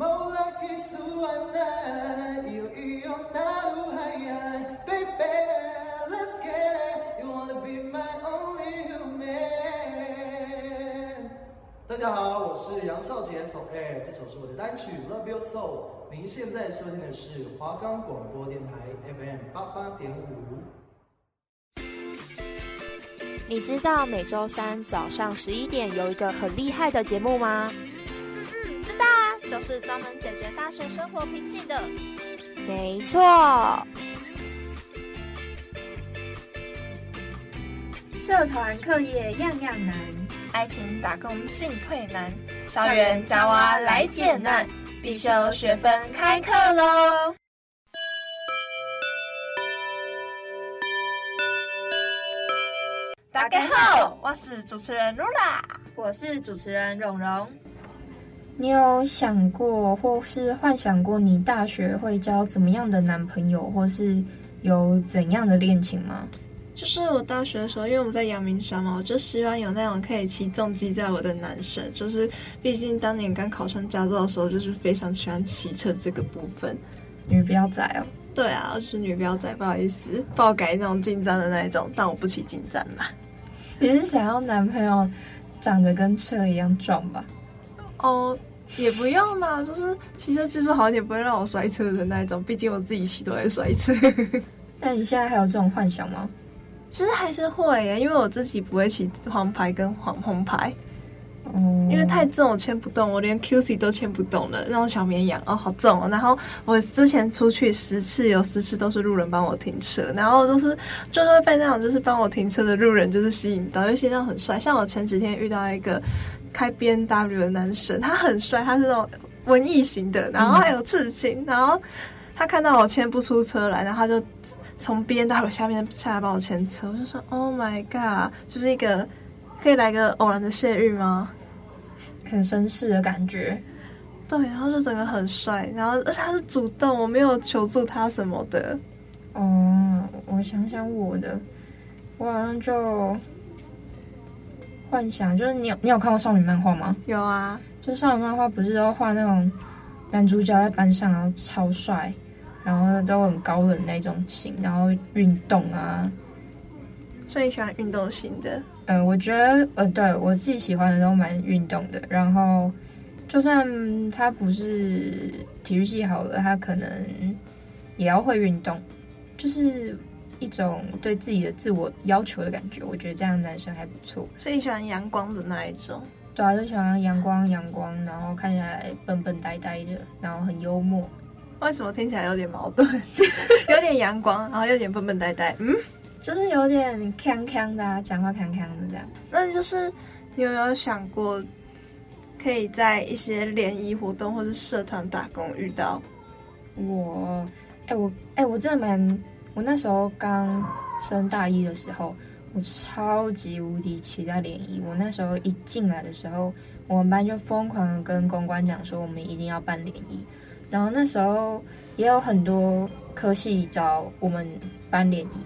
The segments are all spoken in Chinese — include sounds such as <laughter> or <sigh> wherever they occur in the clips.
大家好，我是杨少杰，So Air，这首是我的单曲《Love Your Soul》。您现在收听的是华冈广播电台 FM 八八点五。你知道每周三早上十一点有一个很厉害的节目吗？就是专门解决大学生活瓶颈的。没错。社团课业样样难，爱情打工进退难，校园夹娃来解难，必修学分开课喽！大家好，我是主持人露拉，我是主持人蓉蓉。你有想过或是幻想过你大学会交怎么样的男朋友，或是有怎样的恋情吗？就是我大学的时候，因为我在阳明山嘛，我就希望有那种可以骑重机载我的男生。就是毕竟当年刚考上驾照的时候，就是非常喜欢骑车这个部分。女标仔哦？对啊，我是女标仔，不好意思，爆改那种进站的那一种，但我不骑进站嘛。你是想要男朋友长得跟车一样壮吧？哦，也不用啦，就是骑车技术好一点，不会让我摔车的那一种。毕竟我自己骑都会摔车。<laughs> 那你现在还有这种幻想吗？其实还是会耶，因为我自己不会骑黄牌跟黄红牌，嗯，因为太重我牵不动，我连 QC 都牵不动了，那种小绵羊哦，好重哦。然后我之前出去十次有十次都是路人帮我停车，然后都是就是会被那种就是帮我停车的路人就是吸引到，尤其那种很帅，像我前几天遇到一个开 BNW 的男生，他很帅，他是那种文艺型的，然后还有刺青，然后他看到我牵不出车来，然后他就。从 BNW 下面下来帮我牵车，我就说 Oh my god，就是一个可以来个偶然的邂逅吗？很绅士的感觉。对，然后就整个很帅，然后他是主动，我没有求助他什么的。哦，我想想我的，我好像就幻想，就是你有你有看过少女漫画吗？有啊，就少女漫画不是都画那种男主角在班上然后超帅。然后都很高冷那种型，然后运动啊，所以你喜欢运动型的？嗯、呃，我觉得呃，对我自己喜欢的都蛮运动的。然后就算他不是体育系好了，他可能也要会运动，就是一种对自己的自我要求的感觉。我觉得这样的男生还不错。所以你喜欢阳光的那一种？对啊，就喜欢阳光阳光，然后看起来笨笨呆呆的，然后很幽默。为什么听起来有点矛盾？<laughs> 有点阳光，然后有点笨笨呆呆，嗯，就是有点康康的，啊，讲话康康的这样。那就是你有没有想过，可以在一些联谊活动或是社团打工遇到我？哎、欸，我哎、欸，我真的蛮……我那时候刚升大一的时候，我超级无敌期待联谊。我那时候一进来的时候，我们班就疯狂的跟公关讲说，我们一定要办联谊。然后那时候也有很多科系找我们班联谊。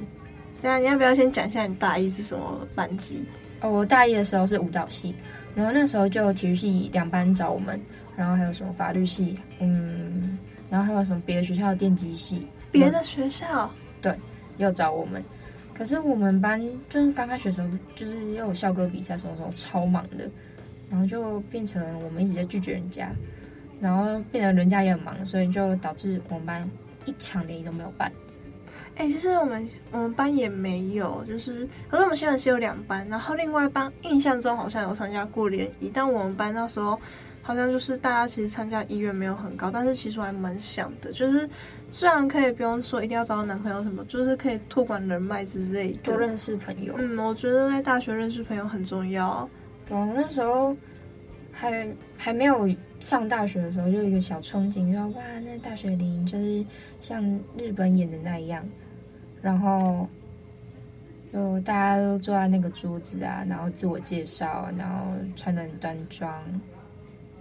对啊，你要不要先讲一下你大一是什么班级？哦，我大一的时候是舞蹈系，然后那时候就有体育系两班找我们，然后还有什么法律系，嗯，然后还有什么别的学校的电机系。别的学校？要，找我们。可是我们班就是刚开学的时候，就是又有校歌比赛什么什么超忙的，然后就变成我们一直在拒绝人家。然后变得人家也很忙，所以就导致我们班一场联谊都没有办。哎、其实我们我们班也没有，就是可是我们新闻系有两班，然后另外一班印象中好像有参加过联谊，但我们班那时候好像就是大家其实参加意愿没有很高，但是其实我还蛮想的，就是虽然可以不用说一定要找到男朋友什么，就是可以拓广人脉之类的，多认识朋友。嗯，我觉得在大学认识朋友很重要。我那时候还还没有。上大学的时候就有一个小憧憬，说哇，那大学里就是像日本演的那样，然后就大家都坐在那个桌子啊，然后自我介绍，然后穿的很端庄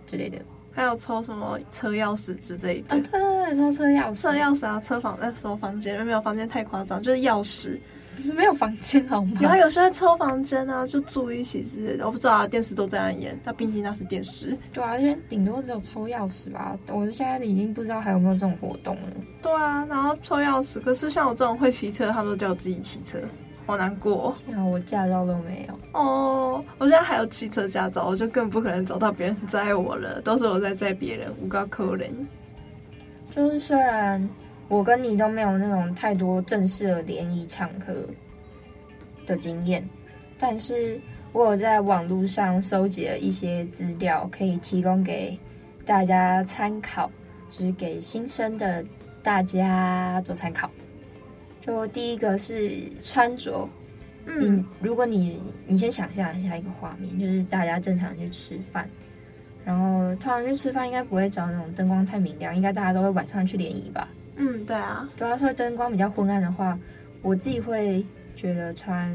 之类的，还有抽什么车钥匙之类的。啊，对对对，抽车钥匙，车钥匙啊，车房那什么房间？没有房间太夸张，就是钥匙。可是没有房间好吗？然后有时候抽房间啊，就住一起之类的。我不知道啊，电视都这样演。那毕竟那是电视。对啊，而且顶多只有抽钥匙吧。我现在已经不知道还有没有这种活动了。对啊，然后抽钥匙。可是像我这种会骑车，他们都叫我自己骑车，好难过。我驾照都没有。哦，我现在还有汽车驾照，我就更不可能找到别人载我了，都是我在载别人，无个可人。就是虽然。我跟你都没有那种太多正式的联谊场合的经验，但是我有在网络上收集了一些资料，可以提供给大家参考，就是给新生的大家做参考。就第一个是穿着，嗯，如果你你先想象一下一个画面，就是大家正常去吃饭，然后通常去吃饭应该不会找那种灯光太明亮，应该大家都会晚上去联谊吧。嗯，对啊，主要说灯光比较昏暗的话，我自己会觉得穿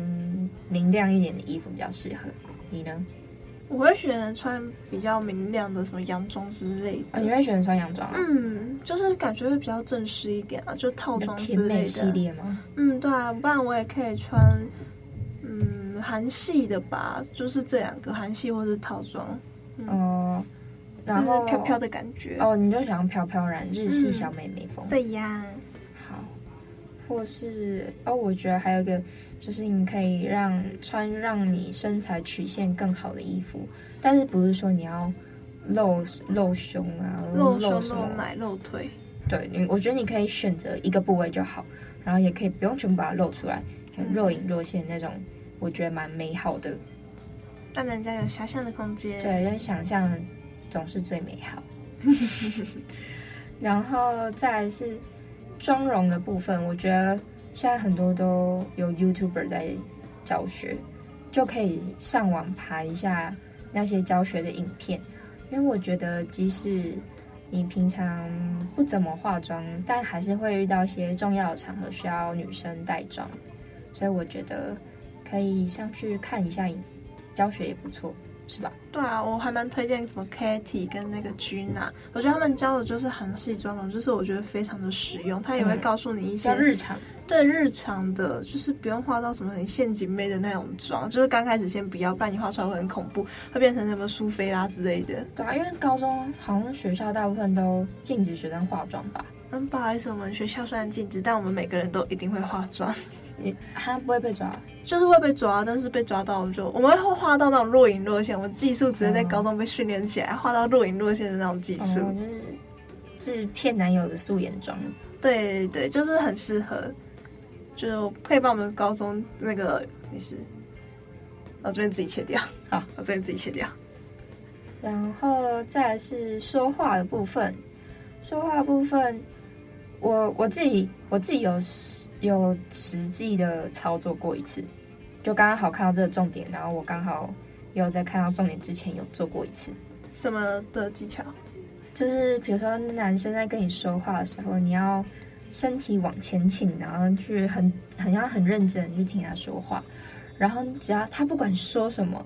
明亮一点的衣服比较适合。你呢？我会选穿比较明亮的，什么洋装之类的。啊，你会选穿洋装啊？嗯，就是感觉会比较正式一点啊，就套装之类的。系列吗？嗯，对啊，不然我也可以穿，嗯，韩系的吧，就是这两个韩系或是套装。哦。嗯呃然后飘飘的感觉哦，你就想要飘飘然日系小美眉风？嗯、对呀。好，或是哦，我觉得还有一个就是你可以让穿让你身材曲线更好的衣服，但是不是说你要露露胸啊，露胸、露奶、露腿？对，你我觉得你可以选择一个部位就好，然后也可以不用全部把它露出来，若隐若现那种，我觉得蛮美好的，让人家有遐想的空间。对，因为想象。总是最美好，<laughs> 然后再来是妆容的部分，我觉得现在很多都有 YouTuber 在教学，就可以上网拍一下那些教学的影片。因为我觉得，即使你平常不怎么化妆，但还是会遇到一些重要的场合需要女生带妆，所以我觉得可以上去看一下教学也不错。是吧？对啊，我还蛮推荐什么 Katy 跟那个 Gina，我觉得他们教的就是韩系妆容，就是我觉得非常的实用。他也会告诉你一些、嗯、日常，对日常的，就是不用化到什么很陷阱妹的那种妆，就是刚开始先不要，不然你化出来会很恐怖，会变成什么苏菲拉之类的。对啊，因为高中好像学校大部分都禁止学生化妆吧。嗯，不好意思，我们学校虽然禁止，但我们每个人都一定会化妆。<laughs> 你还不会被抓？就是会被抓，但是被抓到就我们会画到那种若隐若现。我们技术直接在高中被训练起来，画、哦、到若隐若现的那种技术，哦、就是是骗男友的素颜妆。对对，就是很适合，就配帮我们高中那个没事，我这边自己切掉。好，<laughs> 我这边自己切掉。然后再是说话的部分，说话部分。我我自己我自己有实有实际的操作过一次，就刚刚好看到这个重点，然后我刚好有在看到重点之前有做过一次。什么的技巧？就是比如说男生在跟你说话的时候，你要身体往前倾，然后去很很要很认真去听他说话，然后只要他不管说什么，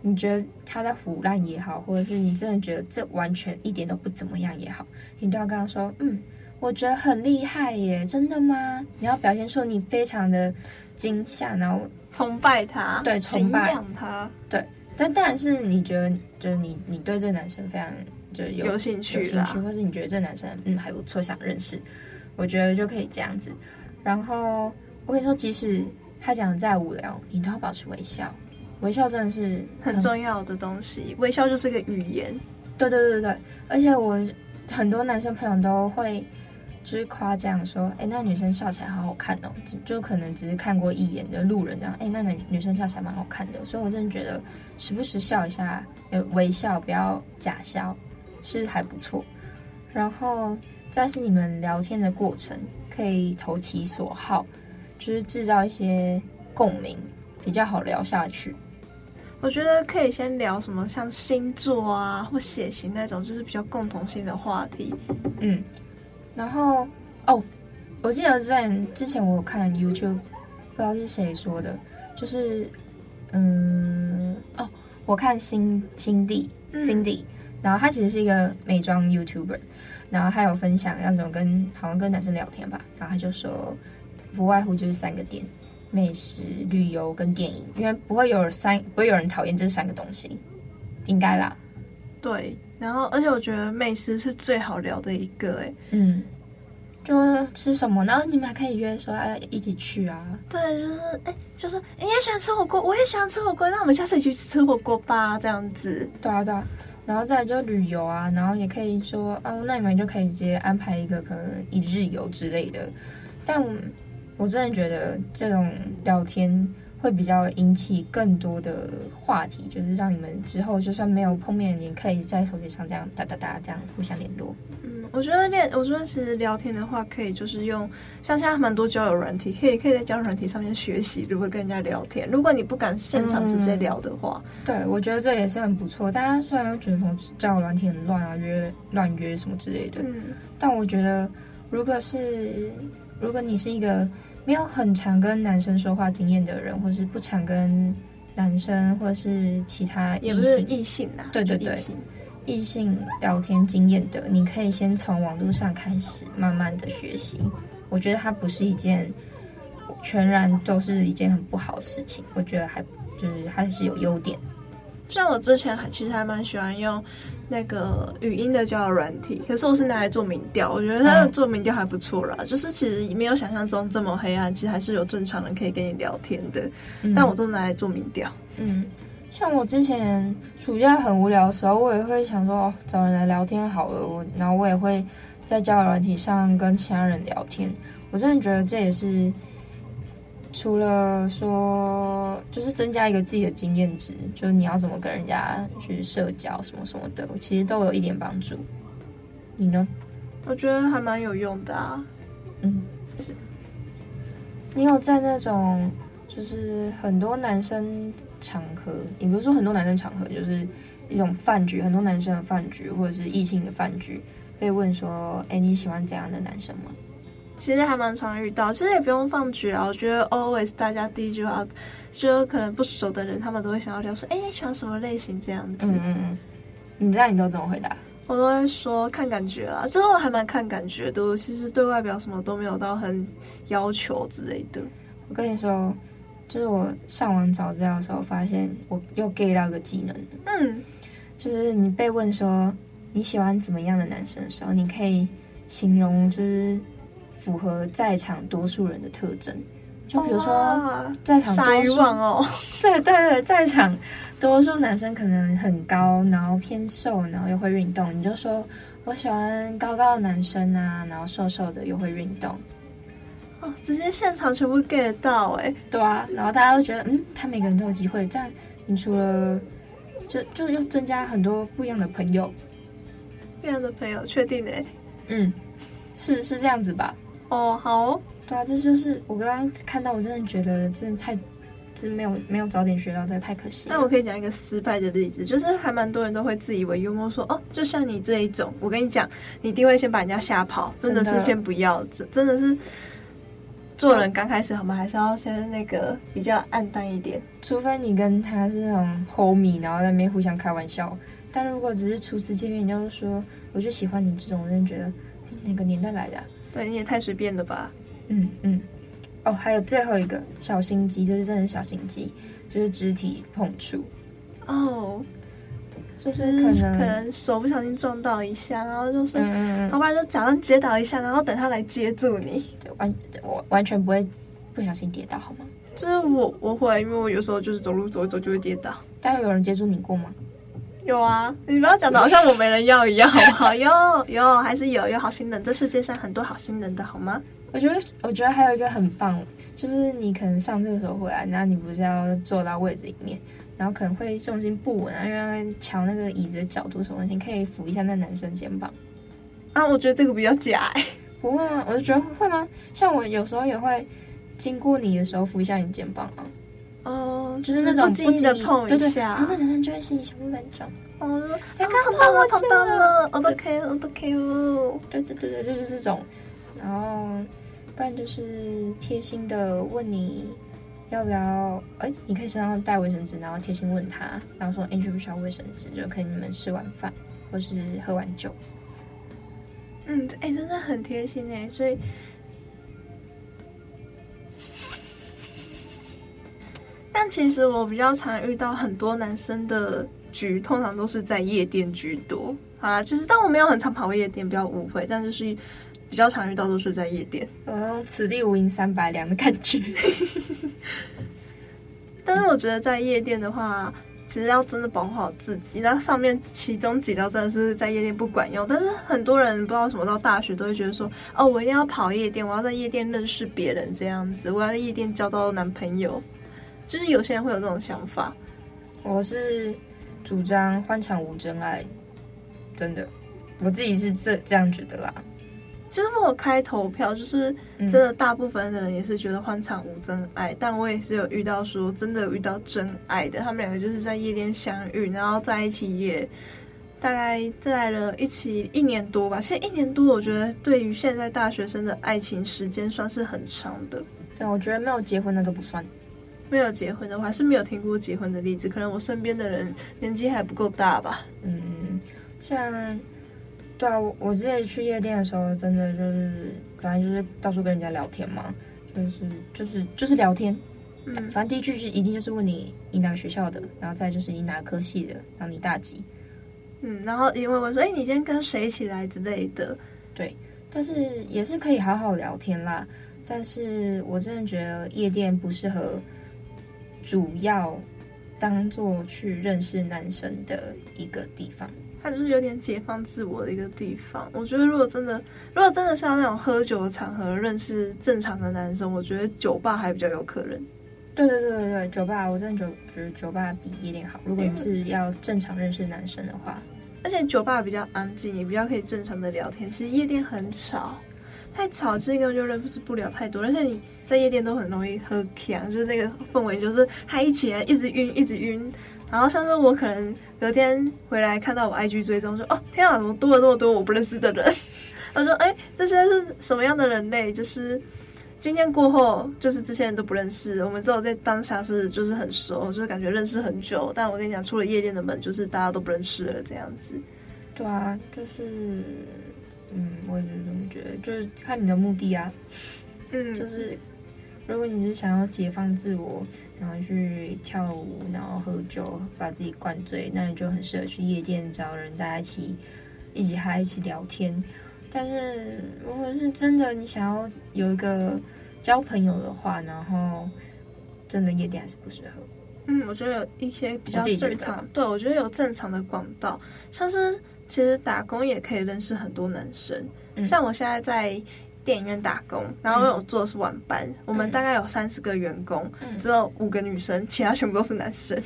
你觉得他在胡乱也好，或者是你真的觉得这完全一点都不怎么样也好，你都要跟他说嗯。我觉得很厉害耶，真的吗？你要表现出你非常的惊吓，然后崇拜他，对，崇拜他，对。但当然是你觉得，就是你你对这个男生非常就有有兴趣，有兴趣，或是你觉得这个男生嗯还不错，想认识，我觉得就可以这样子。然后我跟你说，即使他讲的再无聊，你都要保持微笑，微笑真的是很，很重要的东西，微笑就是个语言。对对对对，而且我很多男生朋友都会。就是夸奖说，哎、欸，那女生笑起来好好看哦，就可能只是看过一眼的路人这样，哎、欸，那女女生笑起来蛮好看的，所以我真的觉得时不时笑一下，呃，微笑不要假笑，是还不错。然后再是你们聊天的过程，可以投其所好，就是制造一些共鸣，比较好聊下去。我觉得可以先聊什么像星座啊或血型那种，就是比较共同性的话题，嗯。然后哦，我记得在之前我有看 YouTube，不知道是谁说的，就是嗯哦，我看辛辛蒂 Cindy，然后他其实是一个美妆 YouTuber，然后他有分享要怎么跟好像跟男生聊天吧，然后他就说不外乎就是三个点，美食、旅游跟电影，因为不会有人三不会有人讨厌这三个东西，应该啦。对，然后而且我觉得美食是最好聊的一个哎，嗯，就吃什么，然后你们还可以约说哎一起去啊。对，就是哎，就是你也喜欢吃火锅，我也喜欢吃火锅，那我们下次一起去吃火锅吧，这样子。对啊，对啊。然后再就旅游啊，然后也可以说，哦，那你们就可以直接安排一个可能一日游之类的。但我真的觉得这种聊天会比较引起更多的话题，就是让你们之后就算没有碰面，也可以在手机上这样哒哒哒这样互相联络。嗯我觉得练，我觉得其实聊天的话，可以就是用像现在蛮多交友软体，可以可以在交友软体上面学习如何跟人家聊天。如果你不敢现场直接聊的话，嗯、对，我觉得这也是很不错。大家虽然觉得什么交友软体很乱啊，约乱约什么之类的，嗯、但我觉得如果是如果你是一个没有很常跟男生说话经验的人，或是不常跟男生或者是其他异性，也不是异性啊，对对对。异性聊天经验的，你可以先从网络上开始，慢慢的学习。我觉得它不是一件全然都是一件很不好的事情。我觉得还就是还是有优点。像我之前还其实还蛮喜欢用那个语音的交友软体，可是我是拿来做民调，我觉得它做民调还不错啦。嗯、就是其实没有想象中这么黑暗，其实还是有正常人可以跟你聊天的。嗯、但我都拿来做民调，嗯。像我之前暑假很无聊的时候，我也会想说找人来聊天好了。我然后我也会在交友软体上跟其他人聊天。我真的觉得这也是除了说就是增加一个自己的经验值，就是你要怎么跟人家去社交什么什么的，其实都有一点帮助。你呢？我觉得还蛮有用的啊。嗯，是。你有在那种就是很多男生。场合，也不是说很多男生场合，就是一种饭局，很多男生的饭局，或者是异性的饭局，被问说：“哎，你喜欢怎样的男生吗？”其实还蛮常遇到，其实也不用放局啊。我觉得 always 大家第一句话，就可能不熟的人，他们都会想要聊说：“哎，你喜欢什么类型？”这样子。嗯嗯嗯。你知道你都怎么回答？我都会说看感觉啦，就是我还蛮看感觉的。其实对外表什么都没有到很要求之类的。我跟你说。就是我上网找资料的时候，发现我又 get 到一个技能。嗯，就是你被问说你喜欢怎么样的男生的时候，你可以形容就是符合在场多数人的特征。就比如说在场多数哦，<laughs> 对对对，在场多数男生可能很高，然后偏瘦，然后又会运动，你就说我喜欢高高的男生啊，然后瘦瘦的又会运动。哦，直接现场全部 get 到哎，对啊，然后大家都觉得，嗯，他每个人都有机会，这样你除了就就又增加很多不一样的朋友，不一样的朋友，确定哎，嗯，是是这样子吧？哦，好，对啊，这就是我刚刚看到，我真的觉得真的太，真没有没有早点学到，真的太可惜。那我可以讲一个失败的例子，就是还蛮多人都会自以为幽默说，哦，就像你这一种，我跟你讲，你一定会先把人家吓跑，真的是先不要，真真的是。做人刚开始，我们还是要先那个比较暗淡一点，除非你跟他是那种 homie，然后在那边互相开玩笑。但如果只是初次见面，你就说我就喜欢你这种，我真的觉得那个年代来的啊？对，你也太随便了吧？嗯嗯。哦，还有最后一个小心机，就是真的小心机，就是肢体碰触。哦。就是可能、嗯、可能手不小心撞到一下，然后就是，嗯，要不然就假装跌倒一下，然后等他来接住你，就完我完全不会不小心跌倒，好吗？就是我我会，因为我有时候就是走路走一走就会跌倒。但有人接住你过吗？有啊，你不要讲的 <laughs> 好像我没人要一样，好不好？<laughs> 有有还是有有好心人，这世界上很多好心人的好吗？我觉得我觉得还有一个很棒，就是你可能上厕所回来，然后你不是要坐到位置里面。然后可能会重心不稳啊，因为乔那个椅子的角度什么，你可以扶一下那男生肩膀。啊，我觉得这个比较假哎，不会啊，我就觉得会吗？像我有时候也会经过你的时候扶一下你肩膀啊。哦，就是那种不经意的碰一下，然后那男生就会心里想：万种。哦，刚刚碰到了，碰到了，我都可以，我都可以哦。对对对对，就是这种。然后不然就是贴心的问你。要不要？哎，你可以身上带卫生纸，然后贴心问他，然后说：“哎，需不需要卫生纸？”就可以你们吃完饭或是喝完酒。嗯，哎，真的很贴心哎，所以但其实我比较常遇到很多男生的局，通常都是在夜店居多。好啦，就是但我没有很常跑夜店，不要误会。但就是比较常遇到都是在夜店。我用此地无银三百两的感觉。<laughs> 但是我觉得在夜店的话，其实要真的保护好自己。那上面其中几招真的是在夜店不管用，但是很多人不知道什么到大学都会觉得说，哦，我一定要跑夜店，我要在夜店认识别人这样子，我要在夜店交到男朋友。就是有些人会有这种想法。我是主张欢场无真爱，真的，我自己是这这样觉得啦。其实我开投票，就是真的，大部分的人也是觉得欢场无真爱，嗯、但我也是有遇到说真的遇到真爱的，他们两个就是在夜店相遇，然后在一起也大概在了一起一年多吧。其实一年多，我觉得对于现在大学生的爱情时间算是很长的。对，我觉得没有结婚的都不算。没有结婚的话，是没有听过结婚的例子，可能我身边的人年纪还不够大吧。嗯，像。对啊，我我之前去夜店的时候，真的就是，反正就是到处跟人家聊天嘛，就是就是就是聊天。嗯，反正第一句就一定就是问你你哪个学校的，然后再就是你哪个科系的，然后你大几。嗯，然后因为我说，哎，你今天跟谁一起来之类的。对，但是也是可以好好聊天啦。但是我真的觉得夜店不适合主要当做去认识男生的一个地方。它就是有点解放自我的一个地方。我觉得，如果真的，如果真的是要那种喝酒的场合认识正常的男生，我觉得酒吧还比较有可能。对对对对对，酒吧，我真的觉觉得酒吧比夜店好。如果你是要正常认识男生的话，而且酒吧比较安静，也比较可以正常的聊天。其实夜店很吵，太吵，这个就认识不了太多。而且你在夜店都很容易喝强，就是那个氛围，就是嗨起来一直晕，一直晕。然后像是我可能隔天回来看到我 IG 追踪说，哦天啊，怎么多了那么多我不认识的人？他说，哎，这些是什么样的人类？就是今天过后，就是这些人都不认识，我们只有在当下是就是很熟，就是感觉认识很久。但我跟你讲，出了夜店的门，就是大家都不认识了这样子。对啊，就是，嗯，我也是这么觉得，就是看你的目的啊，嗯，<laughs> 就是如果你是想要解放自我。然后去跳舞，然后喝酒，把自己灌醉，那你就很适合去夜店找人，大家一起一起嗨，一起聊天。但是如果是真的你想要有一个交朋友的话，然后真的夜店还是不适合。嗯，我觉得有一些比较正常，对，我觉得有正常的管道，像是其实打工也可以认识很多男生，嗯、像我现在在。电影院打工，然后我做的是晚班，嗯、我们大概有三十个员工，嗯、只有五个女生，其他全部都是男生。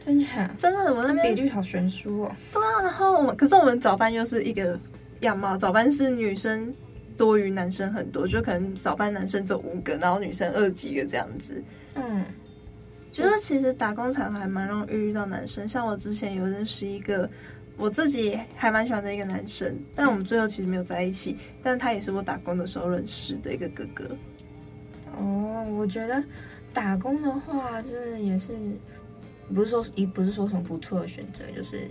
真的？真的？我那边比率好悬殊哦。对啊，然后我们可是我们早班又是一个样貌，早班是女生多于男生很多，就可能早班男生只有五个，然后女生二几个这样子。嗯，觉得其实打工场还蛮容易遇到男生，像我之前有认识一个。我自己还蛮喜欢的一个男生，但我们最后其实没有在一起。但他也是我打工的时候认识的一个哥哥。哦，我觉得打工的话，真的也是不是说一不是说什么不错的选择，就是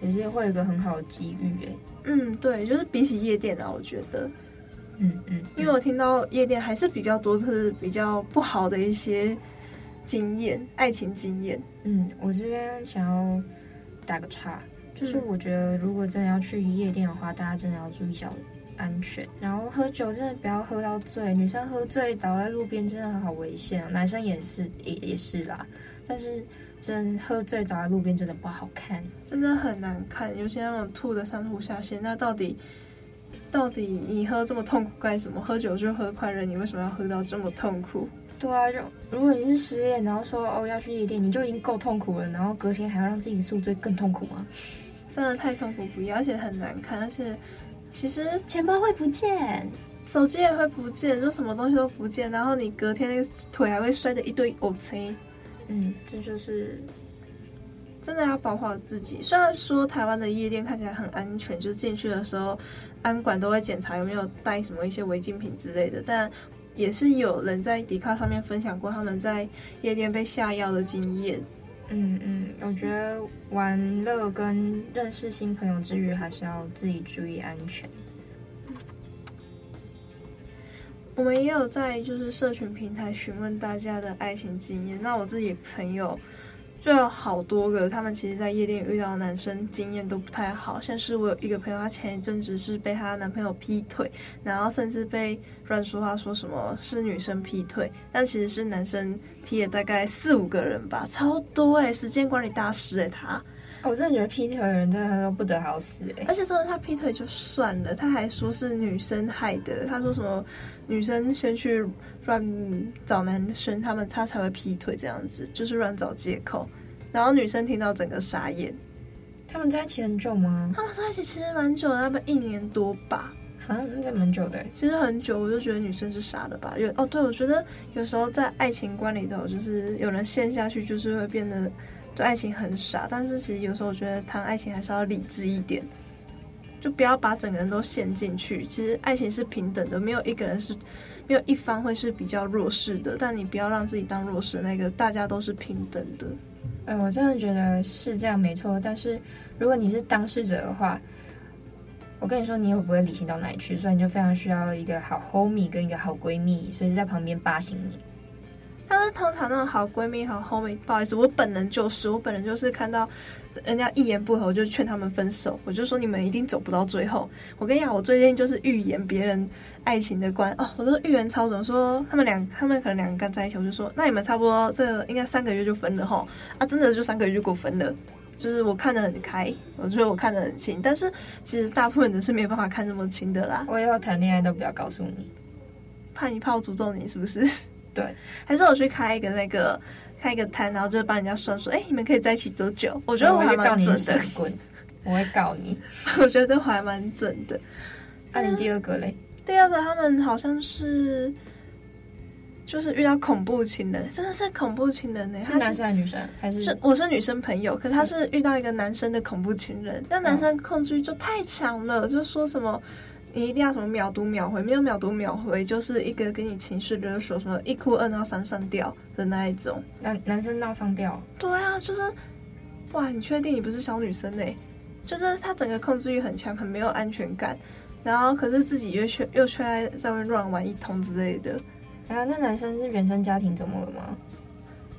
也是会有一个很好的机遇。哎，嗯，对，就是比起夜店啊，我觉得，嗯嗯，嗯，因为我听到夜店还是比较多，是比较不好的一些经验，爱情经验。嗯，我这边想要打个岔。就是我觉得，如果真的要去夜店的话，大家真的要注意一下安全。然后喝酒真的不要喝到醉，女生喝醉倒在路边真的好危险，男生也是也也是啦。但是真喝醉倒在路边真的不好看，真的很难看。尤其那种吐的上吐下泻，那到底到底你喝这么痛苦干什么？喝酒就喝快乐，你为什么要喝到这么痛苦？对啊，就如果你是失恋，然后说哦要去夜店，你就已经够痛苦了，然后隔天还要让自己宿醉更痛苦吗？真的太痛苦不要，而且很难看，而且其实钱包会不见，手机也会不见，就什么东西都不见，然后你隔天那个腿还会摔得一堆乌青。嗯，这就是真的要保护好自己。虽然说台湾的夜店看起来很安全，就是进去的时候安管都会检查有没有带什么一些违禁品之类的，但也是有人在迪卡上面分享过他们在夜店被下药的经验。嗯嗯，我觉得玩乐跟认识新朋友之余，还是要自己注意安全。我们也有在就是社群平台询问大家的爱情经验。那我自己朋友就有好多个，他们其实，在夜店遇到的男生经验都不太好。像是我有一个朋友，她前一阵子是被她男朋友劈腿，然后甚至被乱说话，说什么是女生劈腿，但其实是男生劈了大概四五个人吧，超多哎、欸，时间管理大师哎、欸，他。我真的觉得劈腿的人真的都不得好死哎！而且说他劈腿就算了，他还说是女生害的。他说什么女生先去乱找男生，他们他才会劈腿这样子，就是乱找借口。然后女生听到整个傻眼。他们在一起很久吗？他们在一起其实蛮久的，他们一年多吧。啊，那蛮久的。其实很久，我就觉得女生是傻的吧。有哦，对，我觉得有时候在爱情观里头，就是有人陷下去，就是会变得。对爱情很傻，但是其实有时候我觉得谈爱情还是要理智一点，就不要把整个人都陷进去。其实爱情是平等的，没有一个人是，没有一方会是比较弱势的。但你不要让自己当弱势那个，大家都是平等的。哎，我真的觉得是这样没错。但是如果你是当事者的话，我跟你说，你也不会理性到哪里去，所以你就非常需要一个好 homie 跟一个好闺蜜，随时在旁边巴醒你。但是通常那种好闺蜜、好 homie，不好意思，我本人就是，我本人就是看到人家一言不合，我就劝他们分手，我就说你们一定走不到最后。我跟你讲，我最近就是预言别人爱情的观哦，我都预言超准，说他们两，他们可能两个刚在一起，我就说那你们差不多这个应该三个月就分了哈，啊，真的就三个月就给我分了，就是我看得很开，我觉得我看得很清，但是其实大部分人是没有办法看这么清的啦。我以后谈恋爱都不要告诉你，怕你怕我诅咒你是不是？对，还是我去开一个那个开一个摊，然后就帮人家算说，哎、欸，你们可以在一起多久？我觉得我还蛮准的。滚！我会告你。<laughs> 我觉得还蛮准的。那、啊、你第二个嘞？第二个他们好像是，就是遇到恐怖情人，真的是恐怖情人呢、欸。是男生还是女生？还是？是我是女生朋友，可是他是遇到一个男生的恐怖情人，但男生控制欲就太强了，就说什么。你一定要什么秒读秒回，没有秒读秒回，就是一个给你情绪勒索，什么一哭二闹三上吊的那一种。男男生闹上吊？对啊，就是，哇，你确定你不是小女生呢？就是他整个控制欲很强，很没有安全感，然后可是自己又却又却爱在外面乱玩一通之类的。然后那男生是原生家庭怎么了吗？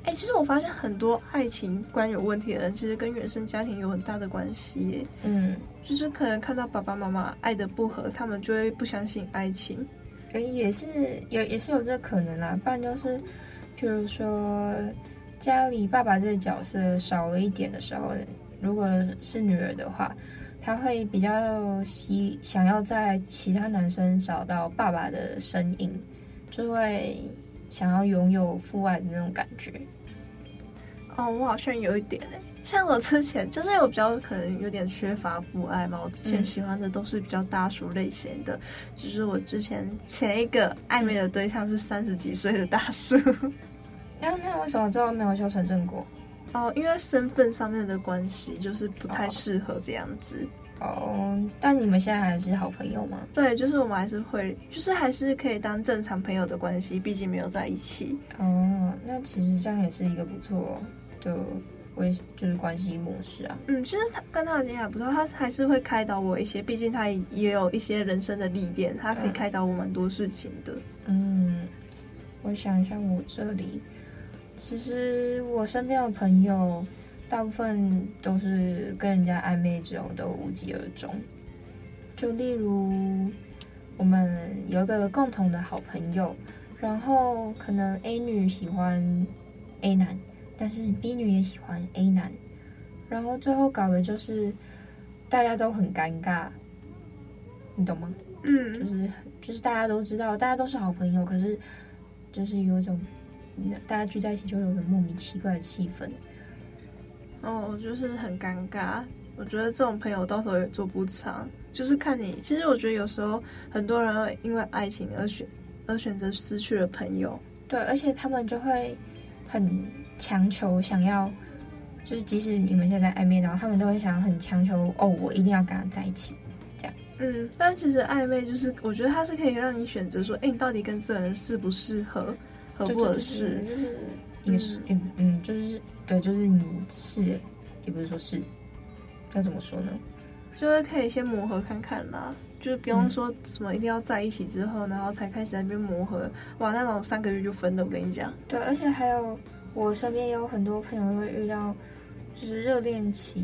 哎、欸，其实我发现很多爱情观有问题的人，其实跟原生家庭有很大的关系。嗯，就是可能看到爸爸妈妈爱的不合，他们就会不相信爱情。也是有，也是有这个可能啦。不然就是，譬如说家里爸爸这个角色少了一点的时候，如果是女儿的话，她会比较希想要在其他男生找到爸爸的身影，就会。想要拥有父爱的那种感觉，哦，我好像有一点哎，像我之前就是我比较可能有点缺乏父爱嘛，我之前喜欢的都是比较大叔类型的，嗯、就是我之前前一个暧昧的对象是三十几岁的大叔，<laughs> 那那为什么最后没有修成正果？哦，因为身份上面的关系，就是不太适合这样子。哦，但你们现在还是好朋友吗？对，就是我们还是会，就是还是可以当正常朋友的关系，毕竟没有在一起。哦，那其实这样也是一个不错的关，就是关系模式啊。嗯，其实他跟他的经验还不错，他还是会开导我一些，毕竟他也有一些人生的历练，他可以开导我蛮多事情的。嗯，我想一下，我这里其实我身边的朋友。大部分都是跟人家暧昧之后都无疾而终。就例如，我们有一个共同的好朋友，然后可能 A 女喜欢 A 男，但是 B 女也喜欢 A 男，然后最后搞的就是大家都很尴尬，你懂吗？嗯，就是就是大家都知道，大家都是好朋友，可是就是有一种大家聚在一起就会有种莫名奇怪的气氛。哦，就是很尴尬。我觉得这种朋友到时候也做不长，就是看你。其实我觉得有时候很多人会因为爱情而选而选择失去了朋友。对，而且他们就会很强求想要，就是即使你们现在暧昧，然后他们都会想很强求哦，我一定要跟他在一起，这样。嗯，但其实暧昧就是，我觉得它是可以让你选择说，哎，你到底跟这个人适不适合，合不合适，就是也是嗯嗯，就是。对，就是你是，也不是说是，要怎么说呢？就是可以先磨合看看啦。就是不用说什么一定要在一起之后，然后才开始在那边磨合，哇，那种三个月就分了，我跟你讲。对，而且还有我身边也有很多朋友会遇到，就是热恋期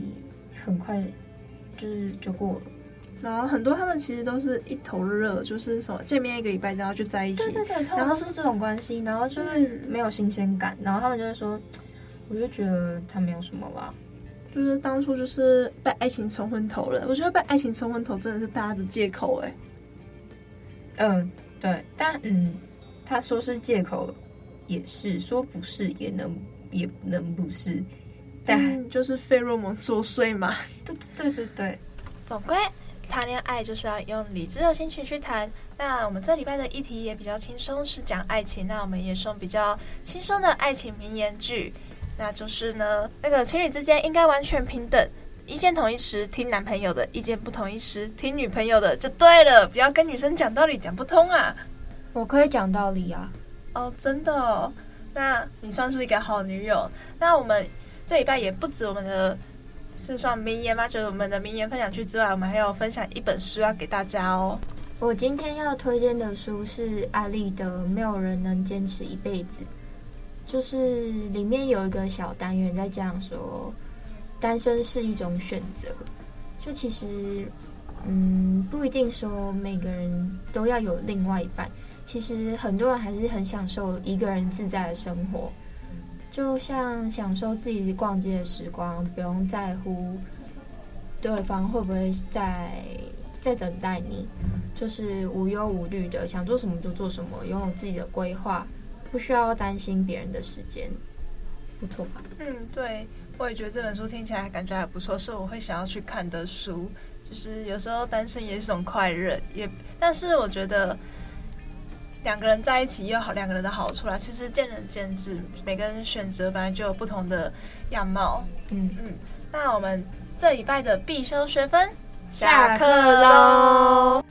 很快就是就过了。然后很多他们其实都是一头热，就是什么见面一个礼拜然后就在一起，对对对，然后是这种关系，然后就会没有新鲜感，然后他们就会说，我就觉得他没有什么啦，就是当初就是被爱情冲昏头了。我觉得被爱情冲昏头真的是大家的借口哎。嗯，对，但嗯，他说是借口，也是说不是也能也能不是，但就是费洛蒙作祟嘛。<laughs> 对对对对对，总归。谈恋爱就是要用理智的心情去谈。那我们这礼拜的议题也比较轻松，是讲爱情。那我们也送比较轻松的爱情名言句，那就是呢，那个情侣之间应该完全平等，意见同一时听男朋友的，意见不同一时听女朋友的就对了。不要跟女生讲道理讲不通啊！我可以讲道理啊！哦，真的哦，那你算是一个好女友。那我们这礼拜也不止我们的。是算名言吗？就是我们的名言分享区之外，我们还有分享一本书要给大家哦。我今天要推荐的书是阿丽的《没有人能坚持一辈子》，就是里面有一个小单元在讲说，单身是一种选择。就其实，嗯，不一定说每个人都要有另外一半。其实很多人还是很享受一个人自在的生活。就像享受自己逛街的时光，不用在乎对方会不会在在等待你，就是无忧无虑的想做什么就做什么，拥有自己的规划，不需要担心别人的时间，不错吧？嗯，对，我也觉得这本书听起来感觉还不错，是我会想要去看的书。就是有时候单身也是种快乐，也但是我觉得。两个人在一起也有好两个人的好处啦，其实见仁见智，每个人选择本来就有不同的样貌。嗯嗯，那我们这礼拜的必修学分下课喽。